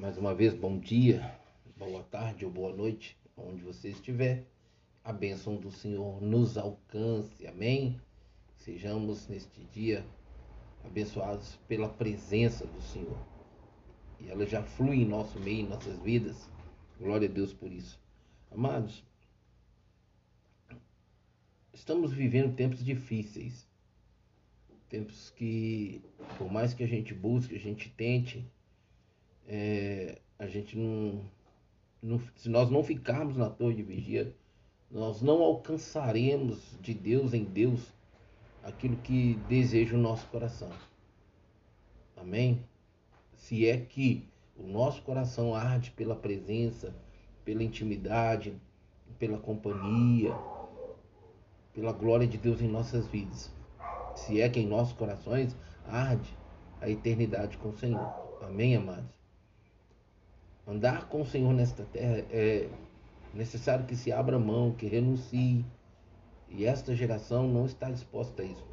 Mais uma vez, bom dia, boa tarde ou boa noite, onde você estiver. A bênção do Senhor nos alcance, amém? Sejamos neste dia abençoados pela presença do Senhor. E ela já flui em nosso meio, em nossas vidas. Glória a Deus por isso. Amados, estamos vivendo tempos difíceis. Tempos que, por mais que a gente busque, a gente tente, é, a gente não, não, se nós não ficarmos na torre de vigia, nós não alcançaremos de Deus em Deus aquilo que deseja o nosso coração. Amém? Se é que o nosso coração arde pela presença, pela intimidade, pela companhia, pela glória de Deus em nossas vidas. Se é que em nossos corações arde a eternidade com o Senhor. Amém, amados? Andar com o Senhor nesta terra é necessário que se abra mão, que renuncie. E esta geração não está disposta a isso.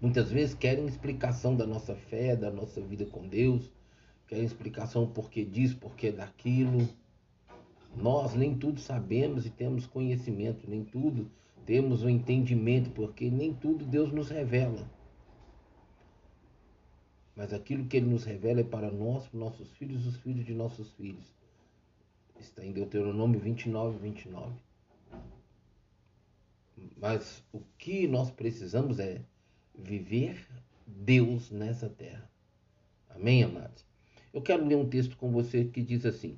Muitas vezes querem explicação da nossa fé, da nossa vida com Deus, querem explicação por que disso, por que daquilo. Nós nem tudo sabemos e temos conhecimento, nem tudo temos o entendimento, porque nem tudo Deus nos revela. Mas aquilo que ele nos revela é para nós, para nossos filhos os filhos de nossos filhos. Está em Deuteronômio 29, 29. Mas o que nós precisamos é viver Deus nessa terra. Amém, amados? Eu quero ler um texto com você que diz assim: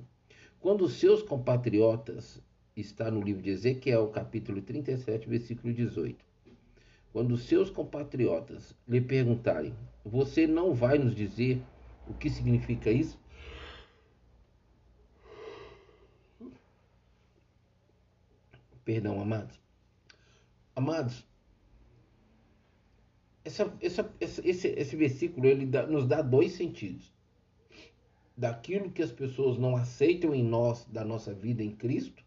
Quando os seus compatriotas, está no livro de Ezequiel, capítulo 37, versículo 18 quando seus compatriotas lhe perguntarem: Você não vai nos dizer o que significa isso? Perdão, amados. Amados, essa, essa, esse, esse versículo ele dá, nos dá dois sentidos. Daquilo que as pessoas não aceitam em nós, da nossa vida em Cristo,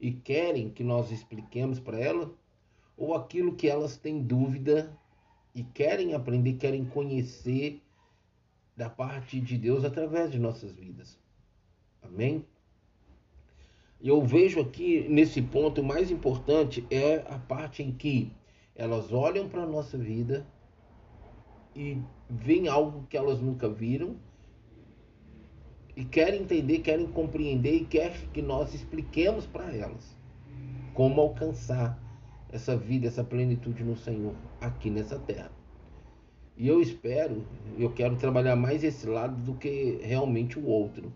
e querem que nós expliquemos para elas ou aquilo que elas têm dúvida e querem aprender, querem conhecer da parte de Deus através de nossas vidas. Amém? Eu vejo aqui nesse ponto o mais importante é a parte em que elas olham para a nossa vida e veem algo que elas nunca viram e querem entender, querem compreender e querem que nós expliquemos para elas como alcançar essa vida, essa plenitude no Senhor aqui nessa terra. E eu espero, eu quero trabalhar mais esse lado do que realmente o outro.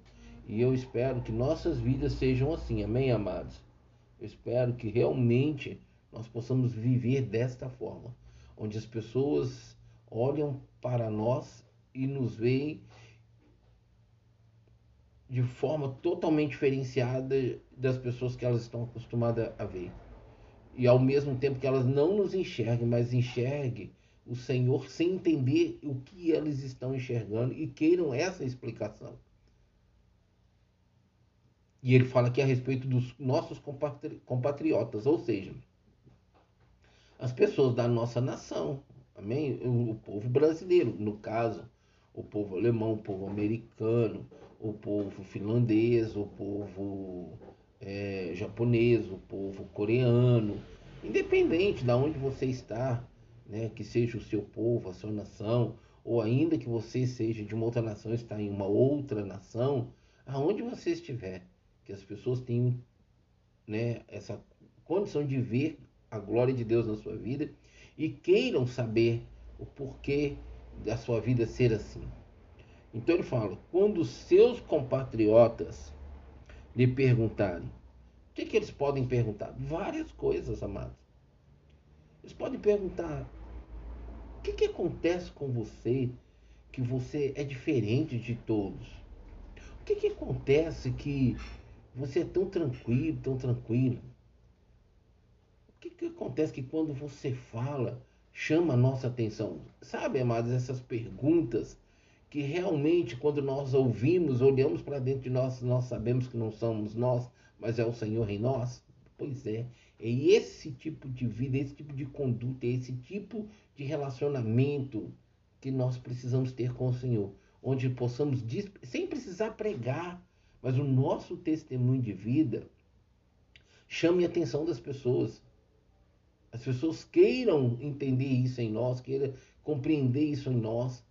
E eu espero que nossas vidas sejam assim, amém, amados? Eu espero que realmente nós possamos viver desta forma, onde as pessoas olham para nós e nos veem de forma totalmente diferenciada das pessoas que elas estão acostumadas a ver e ao mesmo tempo que elas não nos enxerguem, mas enxerguem o Senhor sem entender o que eles estão enxergando e queiram essa explicação. E ele fala aqui a respeito dos nossos compatri compatriotas, ou seja, as pessoas da nossa nação, amém? O, o povo brasileiro, no caso, o povo alemão, o povo americano, o povo finlandês, o povo é, japonês, o povo coreano, independente de onde você está, né, que seja o seu povo, a sua nação, ou ainda que você seja de uma outra nação, está em uma outra nação, aonde você estiver, que as pessoas tenham né, essa condição de ver a glória de Deus na sua vida e queiram saber o porquê da sua vida ser assim. Então ele fala: quando seus compatriotas lhe perguntarem. O que, que eles podem perguntar? Várias coisas, amados. Eles podem perguntar: o que, que acontece com você que você é diferente de todos? O que, que acontece que você é tão tranquilo, tão tranquilo? O que, que acontece que quando você fala, chama a nossa atenção? Sabe, amados, essas perguntas que realmente, quando nós ouvimos, olhamos para dentro de nós, nós sabemos que não somos nós, mas é o Senhor em nós? Pois é, é esse tipo de vida, esse tipo de conduta, é esse tipo de relacionamento que nós precisamos ter com o Senhor, onde possamos, sem precisar pregar, mas o nosso testemunho de vida chame a atenção das pessoas. As pessoas queiram entender isso em nós, queiram compreender isso em nós.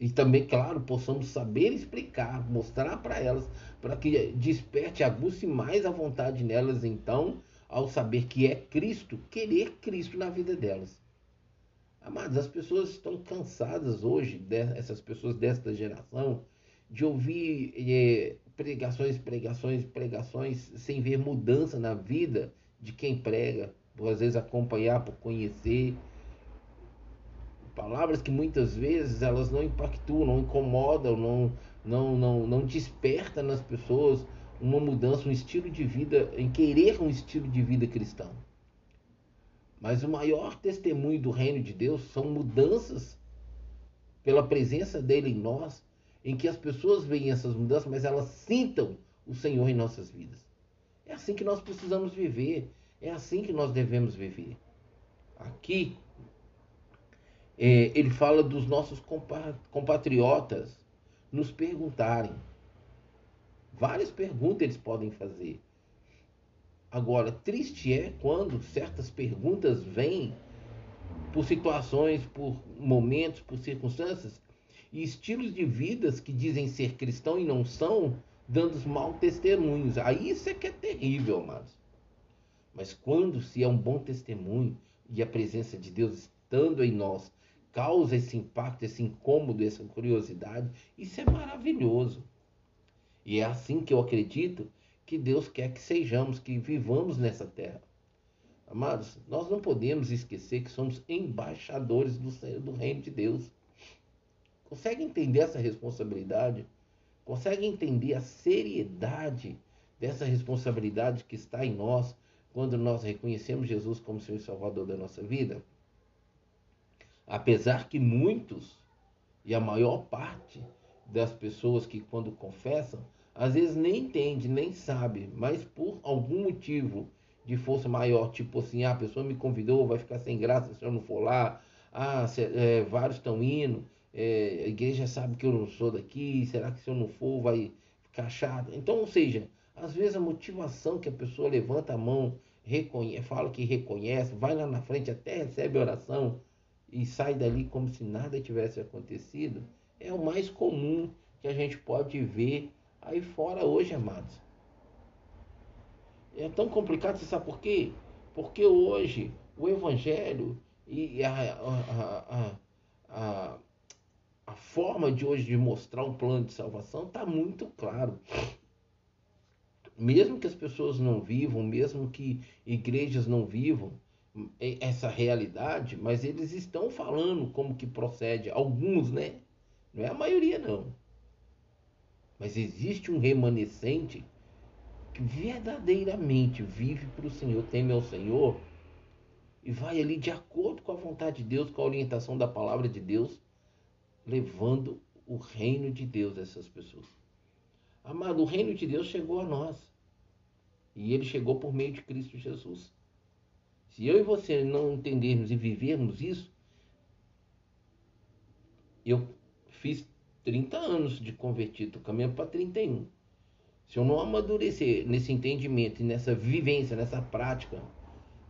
E também, claro, possamos saber explicar, mostrar para elas, para que desperte, aguce mais a vontade nelas, então, ao saber que é Cristo, querer Cristo na vida delas. Amados, as pessoas estão cansadas hoje, essas pessoas desta geração, de ouvir é, pregações, pregações, pregações, sem ver mudança na vida de quem prega, por às vezes acompanhar, por conhecer. Palavras que muitas vezes elas não impactam, não incomodam, não, não, não, não desperta nas pessoas uma mudança, um estilo de vida, em querer um estilo de vida cristão. Mas o maior testemunho do reino de Deus são mudanças pela presença dele em nós, em que as pessoas veem essas mudanças, mas elas sintam o Senhor em nossas vidas. É assim que nós precisamos viver, é assim que nós devemos viver. Aqui, é, ele fala dos nossos compatriotas nos perguntarem. Várias perguntas eles podem fazer. Agora, triste é quando certas perguntas vêm por situações, por momentos, por circunstâncias e estilos de vidas que dizem ser cristão e não são, dando mal testemunhos. Aí isso é que é terrível, amados. Mas quando se é um bom testemunho e a presença de Deus estando em nós causa esse impacto, esse incômodo, essa curiosidade, isso é maravilhoso. E é assim que eu acredito que Deus quer que sejamos, que vivamos nessa terra. Amados, nós não podemos esquecer que somos embaixadores do, do reino de Deus. Consegue entender essa responsabilidade? Consegue entender a seriedade dessa responsabilidade que está em nós quando nós reconhecemos Jesus como Senhor e Salvador da nossa vida? Apesar que muitos, e a maior parte das pessoas que quando confessam, às vezes nem entende, nem sabe, mas por algum motivo de força maior, tipo assim, ah, a pessoa me convidou, vai ficar sem graça se eu não for lá, ah, se, é, vários estão indo, é, a igreja sabe que eu não sou daqui, será que se eu não for vai ficar chato? Então, ou seja, às vezes a motivação que a pessoa levanta a mão, reconhece, fala que reconhece, vai lá na frente, até recebe oração e sai dali como se nada tivesse acontecido, é o mais comum que a gente pode ver aí fora hoje, amados. É tão complicado, você sabe por quê? Porque hoje o Evangelho e a, a, a, a, a forma de hoje de mostrar um plano de salvação está muito claro. Mesmo que as pessoas não vivam, mesmo que igrejas não vivam essa realidade, mas eles estão falando como que procede. Alguns, né? Não é a maioria, não. Mas existe um remanescente que verdadeiramente vive para o Senhor, teme ao Senhor e vai ali de acordo com a vontade de Deus, com a orientação da palavra de Deus, levando o reino de Deus a essas pessoas. Amado, o reino de Deus chegou a nós. E ele chegou por meio de Cristo Jesus. Se eu e você não entendermos e vivermos isso, eu fiz 30 anos de convertido, tô caminhando para 31. Se eu não amadurecer nesse entendimento e nessa vivência, nessa prática,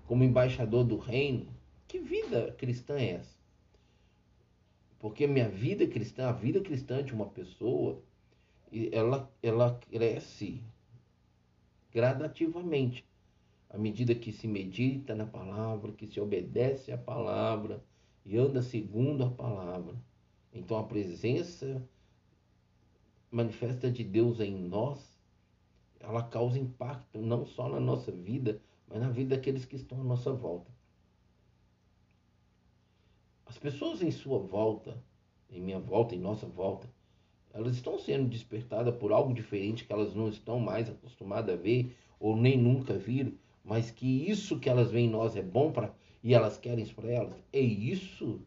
como embaixador do reino, que vida cristã é essa? Porque minha vida cristã, a vida cristã de uma pessoa, ela, ela cresce gradativamente à medida que se medita na palavra, que se obedece à palavra e anda segundo a palavra. Então a presença manifesta de Deus em nós, ela causa impacto não só na nossa vida, mas na vida daqueles que estão à nossa volta. As pessoas em sua volta, em minha volta, em nossa volta, elas estão sendo despertadas por algo diferente que elas não estão mais acostumadas a ver ou nem nunca viram, mas que isso que elas veem em nós é bom para e elas querem isso para elas. É isso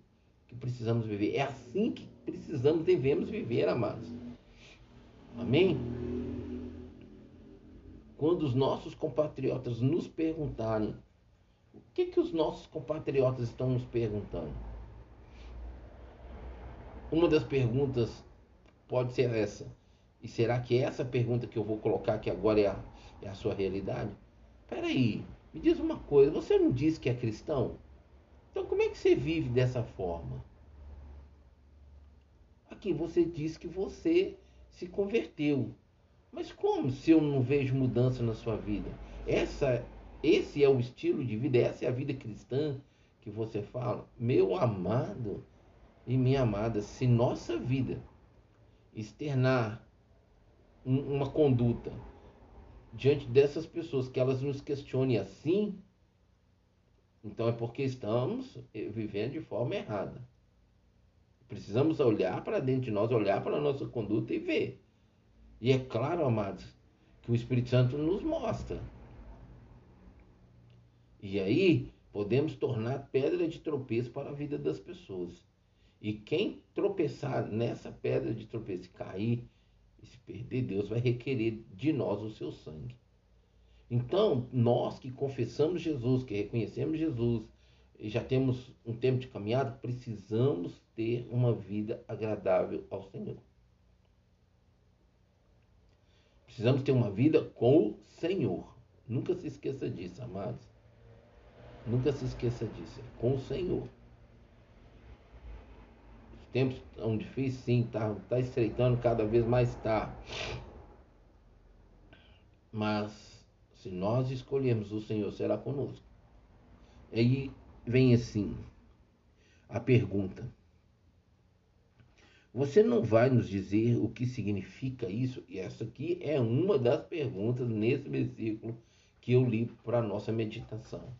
que precisamos viver. É assim que precisamos, devemos viver, amados. Amém? Quando os nossos compatriotas nos perguntarem, o que, que os nossos compatriotas estão nos perguntando? Uma das perguntas pode ser essa. E será que é essa pergunta que eu vou colocar que agora é a, é a sua realidade? Peraí, me diz uma coisa, você não disse que é cristão? Então como é que você vive dessa forma? Aqui você diz que você se converteu. Mas como se eu não vejo mudança na sua vida? Essa, esse é o estilo de vida, essa é a vida cristã que você fala. Meu amado e minha amada, se nossa vida externar uma conduta diante dessas pessoas que elas nos questionem assim, então é porque estamos vivendo de forma errada. Precisamos olhar para dentro de nós, olhar para a nossa conduta e ver. E é claro, amados, que o Espírito Santo nos mostra. E aí podemos tornar pedra de tropeço para a vida das pessoas. E quem tropeçar nessa pedra de tropeço e cair se perder, Deus vai requerer de nós o seu sangue. Então, nós que confessamos Jesus, que reconhecemos Jesus, e já temos um tempo de caminhada, precisamos ter uma vida agradável ao Senhor. Precisamos ter uma vida com o Senhor. Nunca se esqueça disso, amados. Nunca se esqueça disso. É com o Senhor. Os tempos estão difíceis, sim, tá, tá estreitando cada vez mais tá. Mas se nós escolhermos o Senhor, será conosco. Aí vem assim a pergunta: Você não vai nos dizer o que significa isso? E essa aqui é uma das perguntas nesse versículo que eu li para a nossa meditação.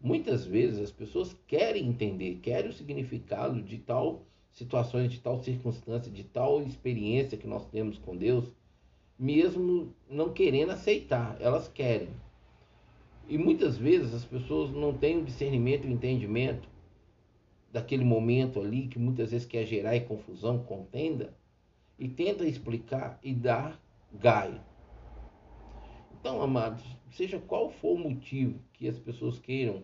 Muitas vezes as pessoas querem entender, querem o significado de tal situações, de tal circunstância, de tal experiência que nós temos com Deus mesmo não querendo aceitar, elas querem. E muitas vezes as pessoas não têm o discernimento e o entendimento daquele momento ali que muitas vezes quer gerar confusão, contenda, e tenta explicar e dar gaio. Então, amados, seja qual for o motivo que as pessoas queiram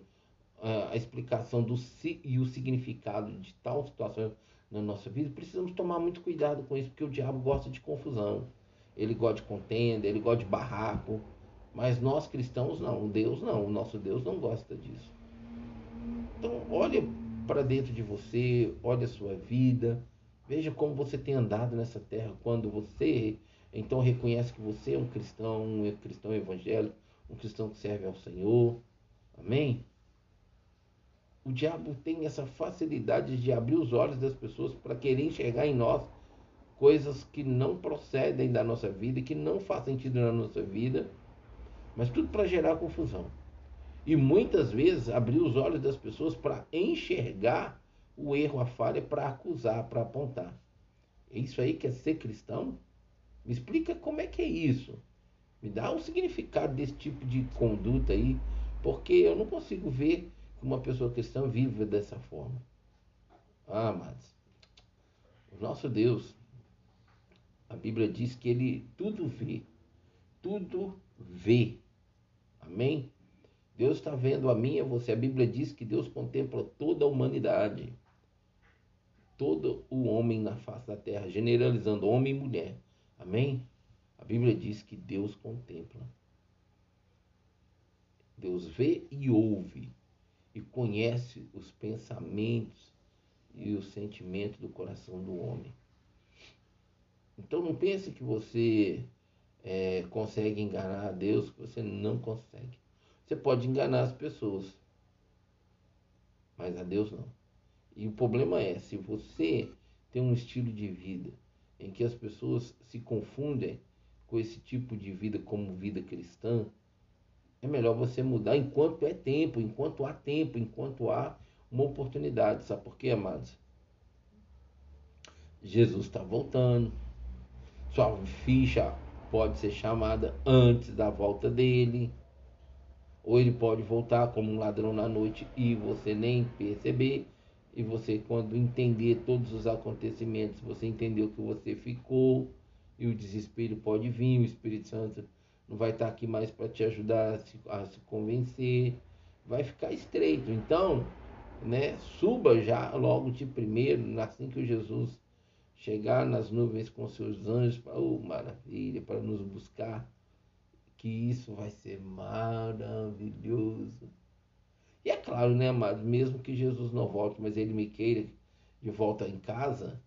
uh, a explicação do e o significado de tal situação na nossa vida, precisamos tomar muito cuidado com isso, porque o diabo gosta de confusão ele gosta de contenda, ele gosta de barraco. Mas nós cristãos não, Deus não, o nosso Deus não gosta disso. Então, olha para dentro de você, olha a sua vida, veja como você tem andado nessa terra quando você então reconhece que você é um cristão, um cristão evangélico, um cristão que serve ao Senhor. Amém? O diabo tem essa facilidade de abrir os olhos das pessoas para querer enxergar em nós coisas que não procedem da nossa vida que não fazem sentido na nossa vida, mas tudo para gerar confusão. E muitas vezes abrir os olhos das pessoas para enxergar o erro, a falha, para acusar, para apontar. É isso aí que é ser cristão? Me explica como é que é isso. Me dá um significado desse tipo de conduta aí, porque eu não consigo ver que uma pessoa cristã vive dessa forma. Ah, mas o nosso Deus, a Bíblia diz que ele tudo vê. Tudo vê. Amém? Deus está vendo a mim e a você. A Bíblia diz que Deus contempla toda a humanidade. Todo o homem na face da terra, generalizando homem e mulher. Amém? A Bíblia diz que Deus contempla. Deus vê e ouve e conhece os pensamentos e os sentimentos do coração do homem. Então não pense que você é, consegue enganar a Deus, que você não consegue. Você pode enganar as pessoas, mas a Deus não. E o problema é, se você tem um estilo de vida em que as pessoas se confundem com esse tipo de vida como vida cristã, é melhor você mudar enquanto é tempo, enquanto há tempo, enquanto há uma oportunidade. Sabe por quê, amados? Jesus está voltando. Sua ficha pode ser chamada antes da volta dele. Ou ele pode voltar como um ladrão na noite e você nem perceber. E você, quando entender todos os acontecimentos, você entendeu que você ficou. E o desespero pode vir. O Espírito Santo não vai estar aqui mais para te ajudar a se, a se convencer. Vai ficar estreito. Então, né, suba já logo de primeiro, assim que o Jesus chegar nas nuvens com seus anjos, oh maravilha, para nos buscar, que isso vai ser maravilhoso. E é claro, né, amado, mesmo que Jesus não volte, mas ele me queira de volta em casa,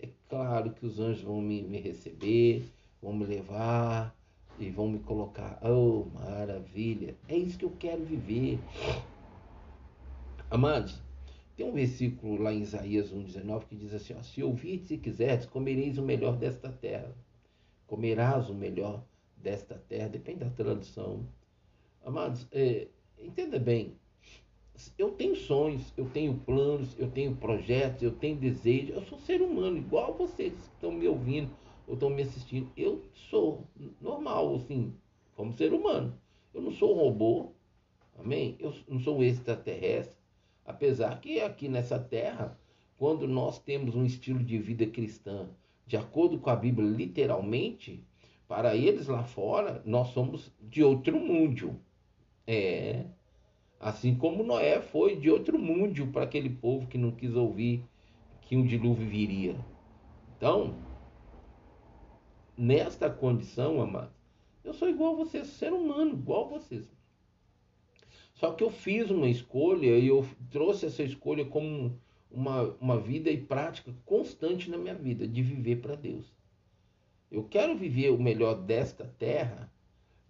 é claro que os anjos vão me, me receber, vão me levar e vão me colocar. Oh, maravilha! É isso que eu quero viver. Amados, tem um versículo lá em Isaías 1,19 que diz assim: ó, Se ouvirdes e quiserdes, comereis o melhor desta terra. Comerás o melhor desta terra, depende da tradução. Amados, é, entenda bem, eu tenho sonhos, eu tenho planos, eu tenho projetos, eu tenho desejos. Eu sou ser humano, igual vocês que estão me ouvindo ou estão me assistindo. Eu sou normal, assim, como ser humano. Eu não sou um robô, amém? Eu não sou um extraterrestre. Apesar que aqui nessa terra, quando nós temos um estilo de vida cristã, de acordo com a Bíblia, literalmente, para eles lá fora, nós somos de outro mundo. É. Assim como Noé foi de outro mundo para aquele povo que não quis ouvir que um dilúvio viria. Então, nesta condição, amado, eu sou igual a vocês, ser humano, igual a vocês. Só que eu fiz uma escolha e eu trouxe essa escolha como uma, uma vida e prática constante na minha vida, de viver para Deus. Eu quero viver o melhor desta terra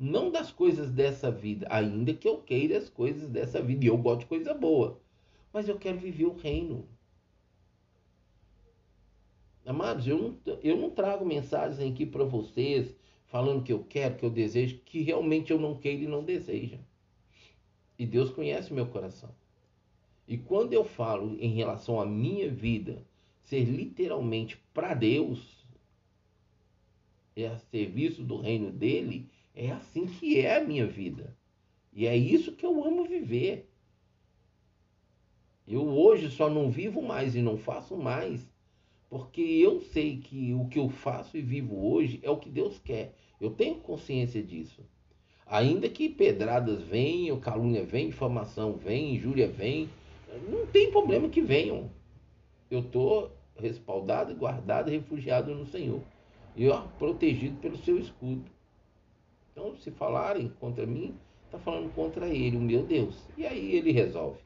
não das coisas dessa vida, ainda que eu queira as coisas dessa vida, e eu gosto de coisa boa, mas eu quero viver o reino. Amados, eu não, eu não trago mensagens aqui para vocês falando que eu quero, que eu desejo, que realmente eu não queiro e não desejo. E Deus conhece meu coração. E quando eu falo em relação à minha vida ser literalmente para Deus, é a serviço do reino dele, é assim que é a minha vida. E é isso que eu amo viver. Eu hoje só não vivo mais e não faço mais, porque eu sei que o que eu faço e vivo hoje é o que Deus quer. Eu tenho consciência disso. Ainda que pedradas venham, calúnia vem, difamação vem, injúria vem, não tem problema que venham. Eu estou respaldado, guardado, refugiado no Senhor. E ó, protegido pelo seu escudo. Então, se falarem contra mim, está falando contra ele, o meu Deus. E aí ele resolve.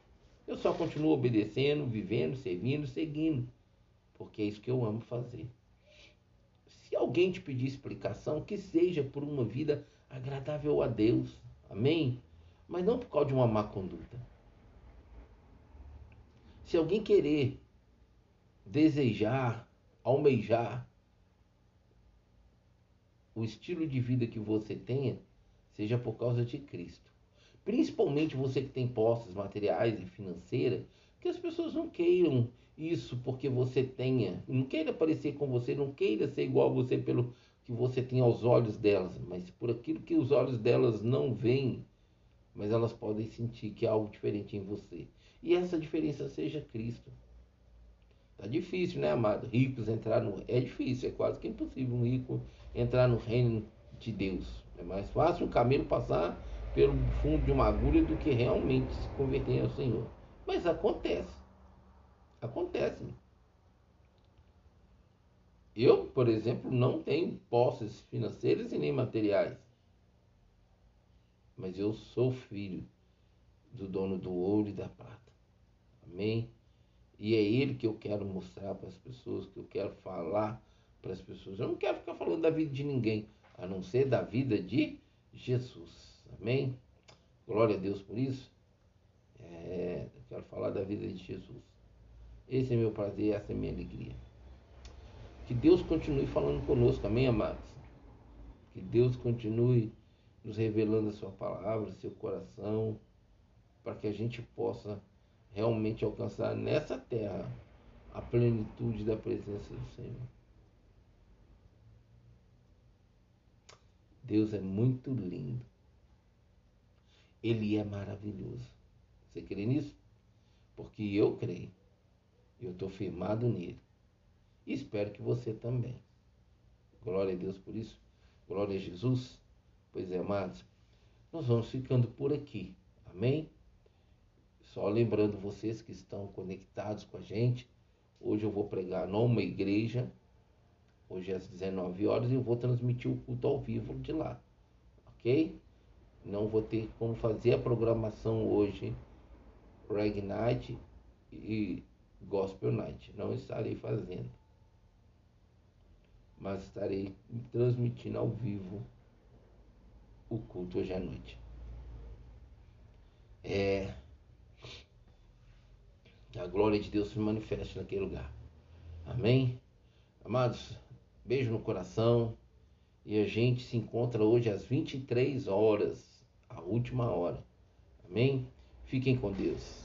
Eu só continuo obedecendo, vivendo, servindo, seguindo. Porque é isso que eu amo fazer. Se alguém te pedir explicação, que seja por uma vida agradável a Deus. Amém? Mas não por causa de uma má conduta. Se alguém querer desejar, almejar o estilo de vida que você tenha seja por causa de Cristo. Principalmente você que tem posses materiais e financeiras, que as pessoas não queiram isso porque você tenha, não queira parecer com você, não queira ser igual a você pelo que você tem aos olhos delas, mas por aquilo que os olhos delas não veem, mas elas podem sentir que há algo diferente em você. E essa diferença seja Cristo. Tá difícil, né, amado? Ricos entrar no. É difícil, é quase que impossível um rico entrar no reino de Deus. É mais fácil um camelo passar pelo fundo de uma agulha do que realmente se converter ao Senhor. Mas acontece. Acontece. Eu, por exemplo, não tenho posses financeiras e nem materiais. Mas eu sou filho do dono do ouro e da prata. Amém? E é ele que eu quero mostrar para as pessoas, que eu quero falar para as pessoas. Eu não quero ficar falando da vida de ninguém, a não ser da vida de Jesus. Amém? Glória a Deus por isso. É, eu quero falar da vida de Jesus. Esse é meu prazer, essa é minha alegria. Que Deus continue falando conosco, amém, amados? Que Deus continue nos revelando a sua palavra, seu coração, para que a gente possa realmente alcançar nessa terra a plenitude da presença do Senhor. Deus é muito lindo. Ele é maravilhoso. Você crê nisso? Porque eu creio. Eu estou firmado nele. E espero que você também. Glória a Deus por isso. Glória a Jesus. Pois é, amados, nós vamos ficando por aqui. Amém? Só lembrando vocês que estão conectados com a gente. Hoje eu vou pregar numa igreja, Hoje é às 19 horas eu vou transmitir o culto ao vivo de lá. Ok? Não vou ter como fazer a programação hoje Reggae Night e Gospel Night. Não estarei fazendo. Mas estarei transmitindo ao vivo o culto hoje à noite. É, a glória de Deus se manifeste naquele lugar. Amém? Amados, beijo no coração. E a gente se encontra hoje às 23 horas, a última hora. Amém? Fiquem com Deus.